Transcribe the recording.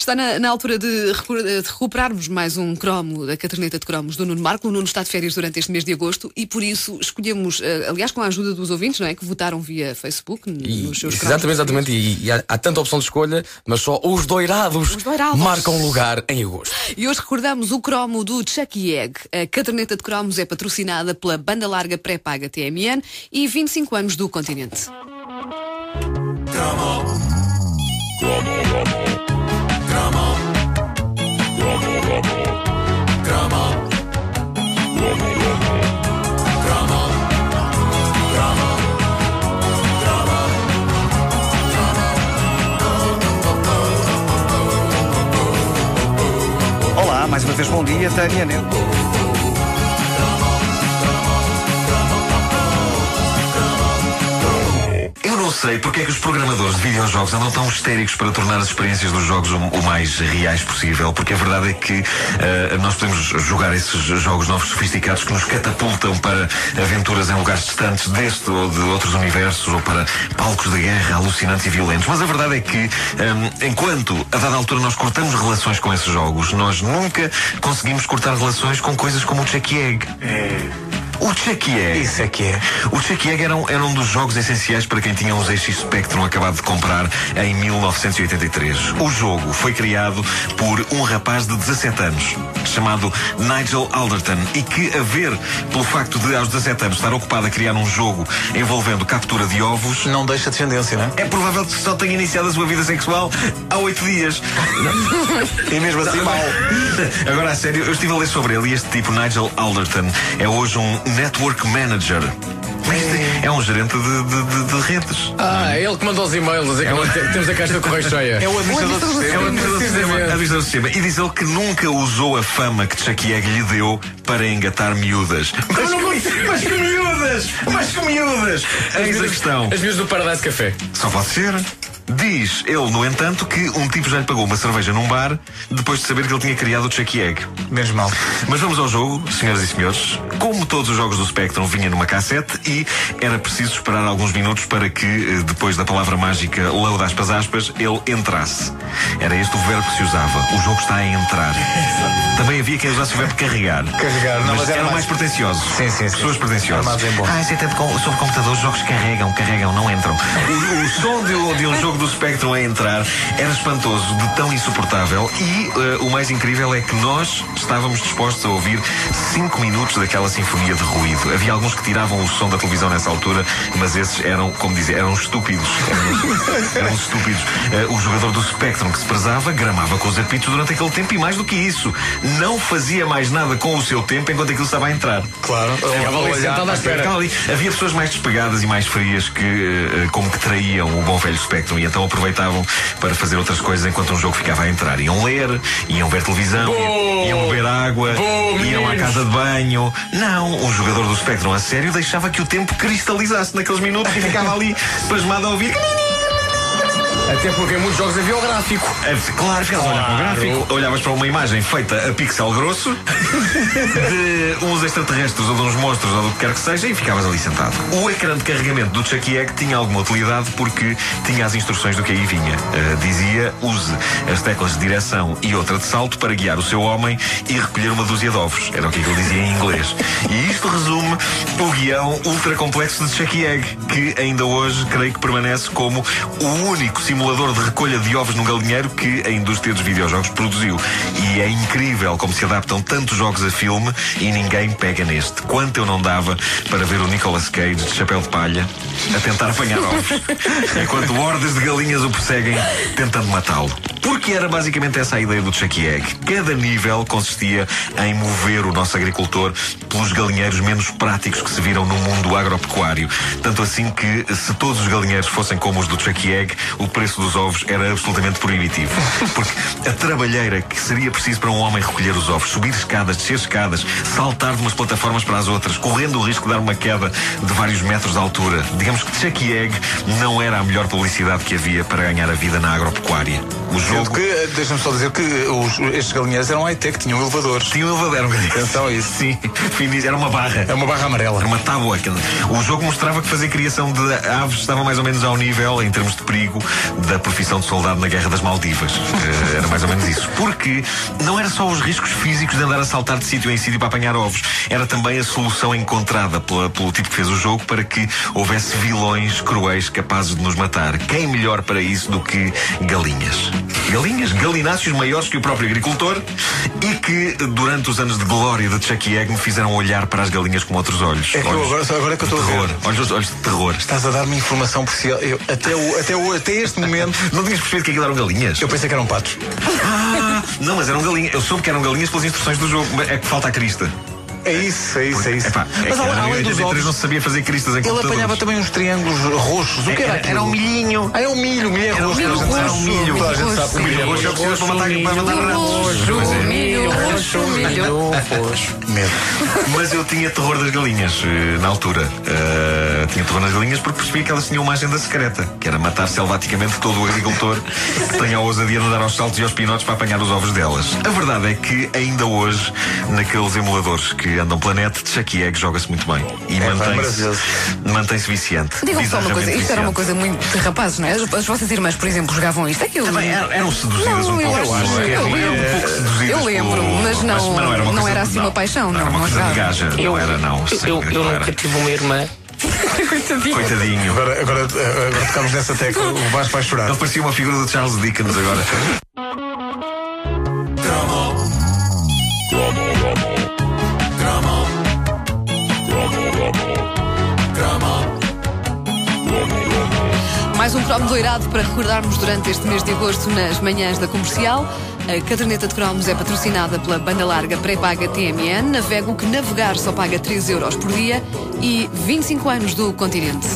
Está na, na altura de, recu- de recuperarmos mais um cromo da caderneta de cromos do Nuno Marco. O Nuno está de férias durante este mês de agosto e por isso escolhemos, eh, aliás, com a ajuda dos ouvintes, não é? Que votaram via Facebook E- nos seus cromos exatamente, exatamente. E, e há, há tanta opção de escolha, mas só os doirados, Os doirados. marcam lugar em agosto. E hoje recordamos o cromo do Chucky Egg. A caderneta de cromos é patrocinada pela banda larga pré-paga TMN e 25 anos do continente. Olá, mais bom dia, Tânia Neto. Não sei porque é que os programadores de videojogos andam tão histéricos para tornar as experiências dos jogos o, o mais reais possível, porque a verdade é que eh, nós podemos jogar esses jogos novos sofisticados que nos catapultam para aventuras em lugares distantes deste ou de outros universos ou para palcos de guerra alucinantes e violentos. Mas a verdade é que, eh, enquanto a dada altura nós cortamos relações com esses jogos, nós nunca conseguimos cortar relações com coisas como o Chucky Egg. O Egg. Isso é que é. O Egg era um, era um dos jogos essenciais para quem tinha um ZX Spectrum acabado de comprar em 1983. O jogo foi criado por um rapaz de 17 anos, chamado Nigel Alderton, e que, a ver pelo facto de, aos 17 anos, estar ocupado a criar um jogo envolvendo captura de ovos, Não deixa descendência, não é? é provável que só tenha iniciado a sua vida sexual há oito dias. E mesmo assim, mal. Agora, a sério, eu estive a ler sobre ele e este tipo, Nigel Alderton, é hoje um Network Manager. É um gerente de, de- de- de redes. Ah, é ele que mandou os e-mails a dizer que temos a caixa de correio cheia. É o administrador do É o sistema. administrador do sistema. administrador do sistema. E diz ele que nunca usou a fama que Egg lhe deu para engatar miúdas. Mas, que- mas que miúdas! Mas que miúdas! Eis a questão. As miúdas do Paradise Café. Só pode ser. Diz ele, no entanto, que um tipo já lhe pagou uma cerveja num bar depois de saber que ele tinha criado o Chucky Egg. Menos mal. Mas vamos ao jogo, senhoras e senhores. Como todos os jogos do Spectrum, vinha numa cassete e era preciso esperar alguns minutos para que, eh, depois da palavra mágica load aspas aspas, ele entrasse. Era este o verbo que se usava. O jogo está a entrar. Também havia quem usasse o verbo carregar. Carregar, não, mas, mas era eram mais, mais- pretenciosos. Sim, sim, sim. Pessoas pretenciosas. Ah, isso é tempo com, sobre computador, os jogos carregam, carregam, não entram. O, o som de, um- de um jogo Spectrum a entrar era espantoso, de tão insuportável. E eh, o mais incrível é que nós estávamos dispostos a ouvir 5 minutos daquela sinfonia de ruído. Havia alguns que tiravam o som da televisão nessa altura, mas esses eram, como dizer, eram estúpidos. Eram, eram estúpidos. Eh, o jogador do Spectrum que se prezava gramava com os apitos durante aquele tempo e mais do que isso, não fazia mais nada com o seu tempo enquanto aquilo estava a entrar. Claro. Ficava ali sentado à espera. Ficava ali. Havia pessoas mais despegadas e mais frias que, eh, como que traíam o bom velho Spectrum e então aproveitavam para fazer outras coisas enquanto um jogo ficava a entrar. Iam ler, iam ver televisão, iam beber água, iam à casa de banho. Não, um jogador do Spectrum a sério deixava que o tempo cristalizasse naqueles minutos e ficava ali pasmado a ouvir. Até porque em muitos jogos havia o gráfico. Claro, ficavas a olhar para o gráfico, olhavas para uma imagem feita a pixel grosso de uns extraterrestres ou de uns monstros ou do que quer que seja e ficavas ali sentado. O ecrã de carregamento do Chucky Egg tinha alguma utilidade porque tinha as instruções do que aí vinha. Uh, dizia: use as teclas de direção e outra de salto para guiar o seu homem e recolher uma dúzia de ovos. Era o que ele dizia em inglês. E isto resume o guião ultra complexo de Chucky Egg, que ainda hoje creio que permanece como o único simulador de recolha de ovos num galinheiro que a indústria dos videojogos produziu. E é incrível como se adaptam tantos jogos a filme e ninguém pega neste. Quanto eu não dava para ver o Nicolas Cage de chapéu de palha a tentar apanhar ovos, enquanto hordas de galinhas o perseguem tentando matá-lo. Porque era basicamente essa a ideia do Chucky Egg. Cada nível consistia em mover o nosso agricultor pelos galinheiros menos práticos que se viram no mundo agropecuário. Tanto assim que, se todos os galinheiros fossem como os do Chucky Egg, o preço dos ovos era absolutamente proibitivo. Porque a trabalheira que seria preciso para um homem recolher os ovos, subir escadas, descer escadas, saltar de umas plataformas para as outras, correndo o risco de dar uma queda de vários metros de altura. Digamos que Chucky Egg não era a melhor publicidade que havia para ganhar a vida na agropecuária. O jogo. deixa-me só dizer que os, estes galinheiros eram high-tech, tinham elevadores. Tinha um elevador, Atenção a isso. Sim, era uma barra. É uma barra amarela. Era uma tábua. O jogo mostrava que fazer criação de aves estava mais ou menos ao nível, em termos de perigo, da profissão de soldado na Guerra das Maldivas. Eh, era mais ou menos isso. Porque não era só os riscos físicos de andar a saltar de sítio em sítio para apanhar ovos, era também a solução encontrada pela- pelo tipo que fez o jogo para que houvesse vilões cruéis capazes de nos matar. Quem melhor para isso do que galinhas? Galinhas, galináceos maiores que o próprio agricultor e que, durante os anos de glória de Chucky Egg, me fizeram olhar para as galinhas com outros olhos. É que olhos agora- agora é que eu estou a ver. Olhos, olhos de terror. Estás a dar-me informação preciosa. Eu, até, o, até, o, até este momento, Não tinhas percebido que aquilo eram galinhas? eu pensei que eram patos. Ah, não, mas eram galinhas. Eu soube que eram galinhas pelas instruções do jogo. É que falta a crista. É isso, é isso, é isso. Epá, é Mas que além, em além dos 83 ovos, não se sabia fazer cristas em ele computadores. apanhava também uns triângulos roxos. O que era Era, aquilo? era um milhinho. Ah, é o milho, milho é Era um roxo. milho toda a gente roxo, sabe. milho. Toda a gente sabe. O milho roxo é o que para matar, ratos. Pois é. milho, roxo, milho. Medo. Mas eu tinha terror das galinhas eh, na altura. Eh, tinha terror nas galinhas porque percebi que elas tinham uma agenda secreta, que era matar selvaticamente todo o agricultor que tenha a ousadia de dar aos saltos e aos pinotes para apanhar os ovos delas. A verdade é que ainda hoje, naqueles emuladores que andam planeta, de Chucky Egg joga-se muito bem. E É, mantém-se mantém-se viciante. Digam só uma coisa, isto era uma viciante. coisa muito de rapazes, não é? As, as vossas irmãs, por exemplo, jogavam isto. Aquilo. Também eram, eram seduzidas Não, um eu pouco. acho- não é? eu lembro. um Eu lembro, pelo- mas não- era uma não coisa- era assim uma paixão, não, Era uma não coisa de gaja, não era, não. Eu, eu, Não eu era. nunca tive uma irmã. Coitadinho. Coitadinho. Agora, agora, agora tocamos nessa tecla, o Vasco vai chorar. Ele parecia uma figura do Charles Dickens agora. Mais um cromo doirado para recordarmos durante este mês de agosto nas manhãs da comercial. A caderneta de cromos é patrocinada pela banda larga pré-paga TMN. Navega o que navegar só paga 3 euros por dia e 25 anos do continente.